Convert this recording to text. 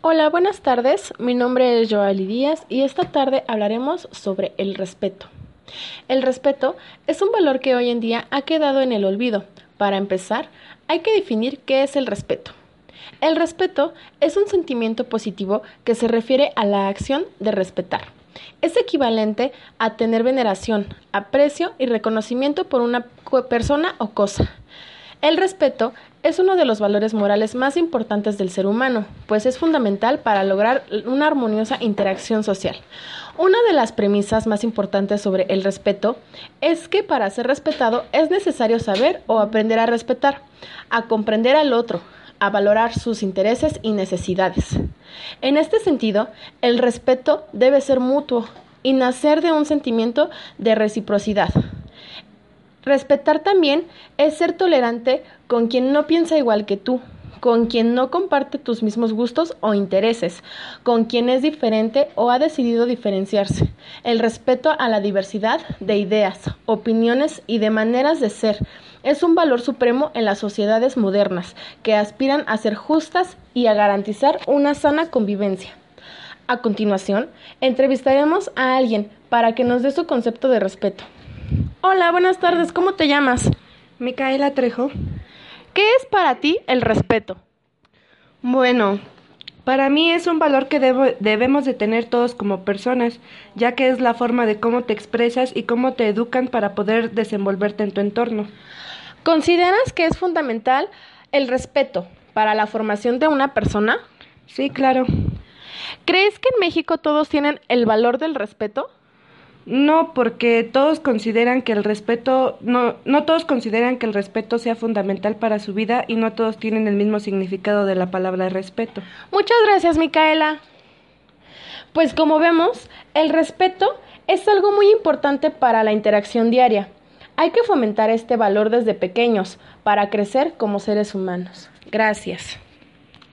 Hola, buenas tardes. Mi nombre es Joali Díaz y esta tarde hablaremos sobre el respeto. El respeto es un valor que hoy en día ha quedado en el olvido. Para empezar, hay que definir qué es el respeto. El respeto es un sentimiento positivo que se refiere a la acción de respetar. Es equivalente a tener veneración, aprecio y reconocimiento por una persona o cosa. El respeto es uno de los valores morales más importantes del ser humano, pues es fundamental para lograr una armoniosa interacción social. Una de las premisas más importantes sobre el respeto es que para ser respetado es necesario saber o aprender a respetar, a comprender al otro, a valorar sus intereses y necesidades. En este sentido, el respeto debe ser mutuo y nacer de un sentimiento de reciprocidad. Respetar también es ser tolerante con quien no piensa igual que tú, con quien no comparte tus mismos gustos o intereses, con quien es diferente o ha decidido diferenciarse. El respeto a la diversidad de ideas, opiniones y de maneras de ser es un valor supremo en las sociedades modernas que aspiran a ser justas y a garantizar una sana convivencia. A continuación, entrevistaremos a alguien para que nos dé su concepto de respeto. Hola, buenas tardes. ¿Cómo te llamas? Micaela Trejo. ¿Qué es para ti el respeto? Bueno, para mí es un valor que debemos de tener todos como personas, ya que es la forma de cómo te expresas y cómo te educan para poder desenvolverte en tu entorno. ¿Consideras que es fundamental el respeto para la formación de una persona? Sí, claro. ¿Crees que en México todos tienen el valor del respeto? No, porque todos consideran que el respeto, no, no todos consideran que el respeto sea fundamental para su vida y no todos tienen el mismo significado de la palabra respeto. Muchas gracias, Micaela. Pues como vemos, el respeto es algo muy importante para la interacción diaria. Hay que fomentar este valor desde pequeños para crecer como seres humanos. Gracias.